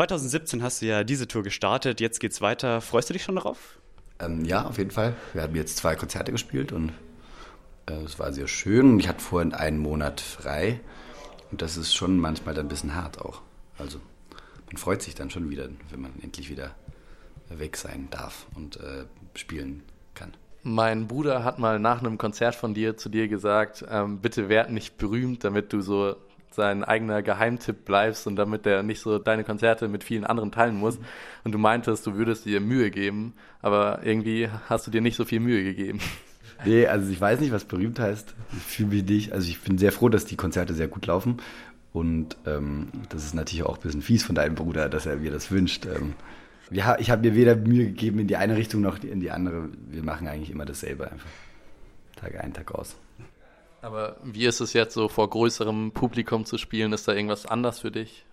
2017 hast du ja diese Tour gestartet, jetzt geht's weiter. Freust du dich schon darauf? Ähm, ja, auf jeden Fall. Wir haben jetzt zwei Konzerte gespielt und äh, es war sehr schön. Ich hatte vorhin einen Monat frei und das ist schon manchmal dann ein bisschen hart auch. Also man freut sich dann schon wieder, wenn man endlich wieder weg sein darf und äh, spielen kann. Mein Bruder hat mal nach einem Konzert von dir zu dir gesagt, ähm, bitte werd nicht berühmt, damit du so sein eigener Geheimtipp bleibst und damit er nicht so deine Konzerte mit vielen anderen teilen muss. Und du meintest, du würdest dir Mühe geben, aber irgendwie hast du dir nicht so viel Mühe gegeben. Nee, also ich weiß nicht, was berühmt heißt. Ich fühle mich nicht. Also ich bin sehr froh, dass die Konzerte sehr gut laufen. Und ähm, das ist natürlich auch ein bisschen fies von deinem Bruder, dass er mir das wünscht. Ähm, ja, ich habe mir weder Mühe gegeben in die eine Richtung noch in die andere. Wir machen eigentlich immer dasselbe einfach. Tag ein, Tag aus. Aber wie ist es jetzt so vor größerem Publikum zu spielen? Ist da irgendwas anders für dich?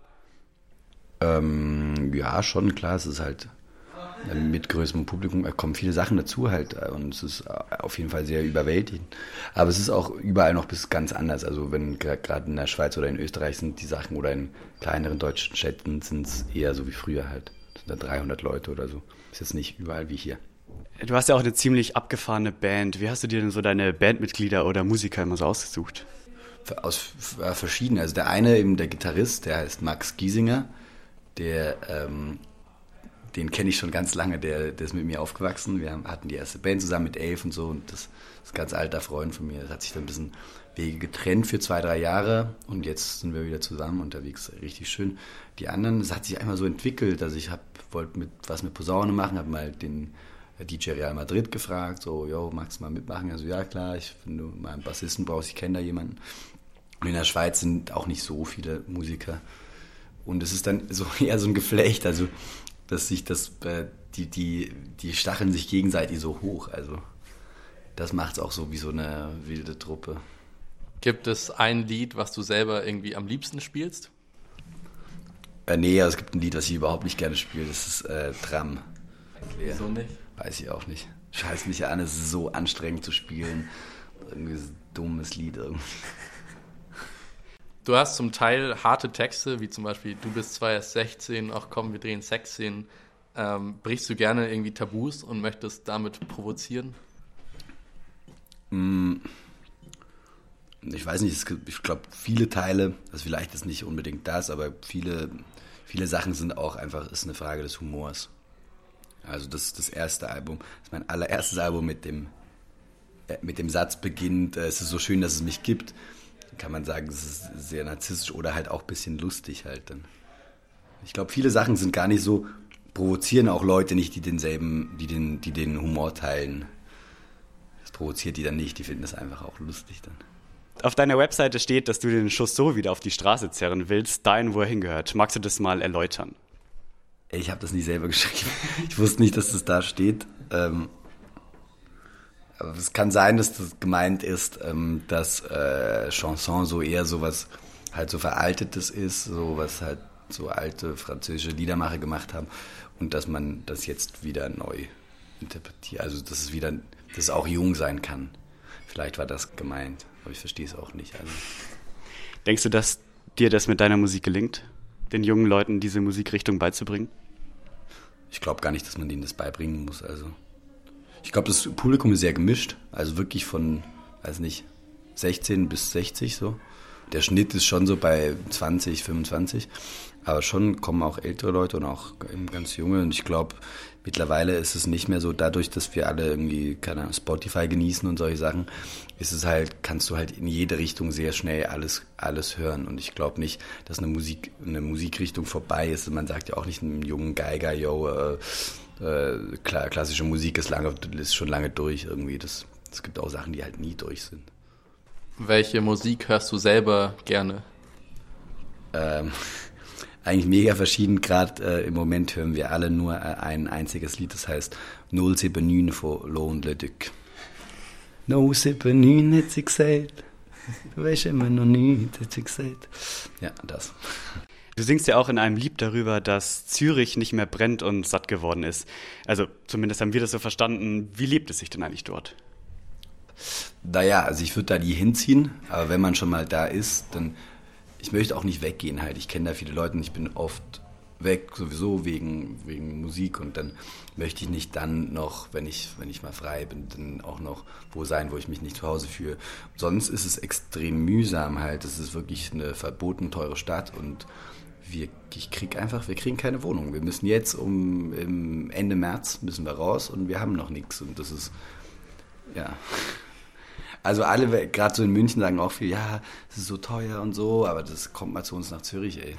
Ähm, ja, schon klar. Es ist halt mit größerem Publikum kommen viele Sachen dazu halt und es ist auf jeden Fall sehr überwältigend. Aber es ist auch überall noch bis ganz anders. Also wenn gerade in der Schweiz oder in Österreich sind die Sachen oder in kleineren deutschen Städten sind es eher so wie früher halt. Das sind da 300 Leute oder so. Ist jetzt nicht überall wie hier. Du hast ja auch eine ziemlich abgefahrene Band. Wie hast du dir denn so deine Bandmitglieder oder Musiker immer so ausgesucht? Aus äh, verschiedenen. Also der eine, eben der Gitarrist, der heißt Max Giesinger. Der, ähm, den kenne ich schon ganz lange. Der, der ist mit mir aufgewachsen. Wir hatten die erste Band zusammen mit elf und so. Und das ist ein ganz alter Freund von mir. Das hat sich dann ein bisschen Wege getrennt für zwei, drei Jahre. Und jetzt sind wir wieder zusammen unterwegs. Richtig schön. Die anderen, das hat sich einmal so entwickelt. Also ich wollte mit, was mit Posaune machen, habe mal den DJ Real Madrid gefragt, so, yo, magst du mal mitmachen? Also, ja, klar, ich, wenn du mal einen Bassisten brauchst, ich kenne da jemanden. Und in der Schweiz sind auch nicht so viele Musiker. Und es ist dann so eher so ein Geflecht, also, dass sich das, äh, die, die, die stacheln sich gegenseitig so hoch, also, das macht es auch so wie so eine wilde Truppe. Gibt es ein Lied, was du selber irgendwie am liebsten spielst? Äh, nee, also es gibt ein Lied, was ich überhaupt nicht gerne spiele, das ist äh, Tram. Wieso nicht? Weiß ich auch nicht. Scheiß mich an, es ist so anstrengend zu spielen. Irgendwie so ein dummes Lied irgendwie. Du hast zum Teil harte Texte, wie zum Beispiel Du bist zwar erst 16, auch komm, wir drehen Sexszenen. Ähm, brichst du gerne irgendwie Tabus und möchtest damit provozieren? Mm. Ich weiß nicht, ich glaube, viele Teile, also vielleicht ist nicht unbedingt das, aber viele, viele Sachen sind auch einfach, ist eine Frage des Humors. Also das ist das erste Album, das ist mein allererstes Album mit dem, äh, mit dem Satz beginnt, äh, es ist so schön, dass es mich gibt. Kann man sagen, es ist sehr narzisstisch oder halt auch ein bisschen lustig halt dann. Ich glaube, viele Sachen sind gar nicht so, provozieren auch Leute nicht, die denselben, die den, die den Humor teilen. Das provoziert die dann nicht, die finden das einfach auch lustig dann. Auf deiner Webseite steht, dass du den Schuss so wieder auf die Straße zerren willst, dahin, wo er hingehört. Magst du das mal erläutern? Ich habe das nicht selber geschrieben. Ich wusste nicht, dass das da steht. Ähm, aber es kann sein, dass das gemeint ist, ähm, dass äh, Chanson so eher sowas halt so veraltetes ist, so was halt so alte französische Liedermacher gemacht haben und dass man das jetzt wieder neu interpretiert. Also dass es wieder, dass es auch jung sein kann. Vielleicht war das gemeint, aber ich verstehe es auch nicht. Also. Denkst du, dass dir das mit deiner Musik gelingt? Den jungen Leuten diese Musikrichtung beizubringen? Ich glaube gar nicht, dass man denen das beibringen muss. Also ich glaube, das Publikum ist sehr gemischt. Also wirklich von, weiß nicht, 16 bis 60 so. Der Schnitt ist schon so bei 20, 25. Aber schon kommen auch ältere Leute und auch ganz junge. Und ich glaube, mittlerweile ist es nicht mehr so, dadurch, dass wir alle irgendwie, keine Ahnung, Spotify genießen und solche Sachen, ist es halt, kannst du halt in jede Richtung sehr schnell alles, alles hören. Und ich glaube nicht, dass eine Musik, eine Musikrichtung vorbei ist. Man sagt ja auch nicht einem jungen Geiger, yo, äh, äh, klassische Musik ist lange, ist schon lange durch irgendwie. Das, es gibt auch Sachen, die halt nie durch sind. Welche Musik hörst du selber gerne? Ähm, eigentlich mega verschieden. Gerade äh, im Moment hören wir alle nur äh, ein einziges Lied, das heißt 079 von Lohn Le Duc. 079 hat sie gesagt. Du weißt immer noch nicht, hat sie gesagt. Ja, das. Du singst ja auch in einem Lied darüber, dass Zürich nicht mehr brennt und satt geworden ist. Also zumindest haben wir das so verstanden. Wie lebt es sich denn eigentlich dort? Naja, also ich würde da nie hinziehen, aber wenn man schon mal da ist, dann ich möchte auch nicht weggehen halt. Ich kenne da viele Leute und ich bin oft weg, sowieso wegen, wegen Musik und dann möchte ich nicht dann noch, wenn ich, wenn ich mal frei bin, dann auch noch wo sein, wo ich mich nicht zu Hause fühle. Sonst ist es extrem mühsam halt. Es ist wirklich eine verboten teure Stadt und wir, ich krieg einfach, wir kriegen keine Wohnung. Wir müssen jetzt um im Ende März müssen wir raus und wir haben noch nichts und das ist ja. Also alle, gerade so in München, sagen auch viel, ja, es ist so teuer und so, aber das kommt mal zu uns nach Zürich, ey.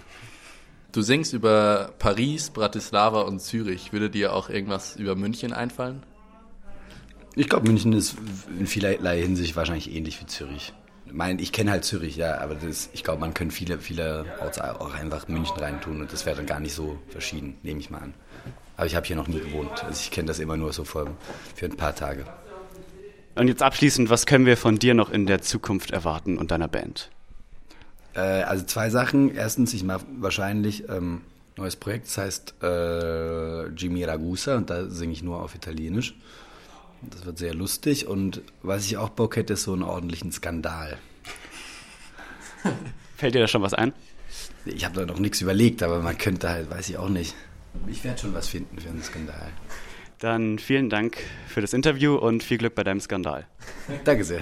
Du singst über Paris, Bratislava und Zürich. Würde dir auch irgendwas über München einfallen? Ich glaube, München ist in vielerlei Hinsicht wahrscheinlich ähnlich wie Zürich. Ich meine, ich kenne halt Zürich, ja, aber das, ich glaube, man könnte viele, viele Orts auch einfach München reintun und das wäre dann gar nicht so verschieden, nehme ich mal an. Aber ich habe hier noch nie gewohnt. Also ich kenne das immer nur so für, für ein paar Tage. Und jetzt abschließend, was können wir von dir noch in der Zukunft erwarten und deiner Band? Äh, also zwei Sachen. Erstens, ich mache wahrscheinlich ähm, neues Projekt, das heißt äh, Jimmy Ragusa und da singe ich nur auf Italienisch. Das wird sehr lustig und was ich auch Bock hätte, ist so einen ordentlichen Skandal. Fällt dir da schon was ein? Ich habe da noch nichts überlegt, aber man könnte halt, weiß ich auch nicht. Ich werde schon was finden für einen Skandal. Dann vielen Dank für das Interview und viel Glück bei deinem Skandal. Danke sehr.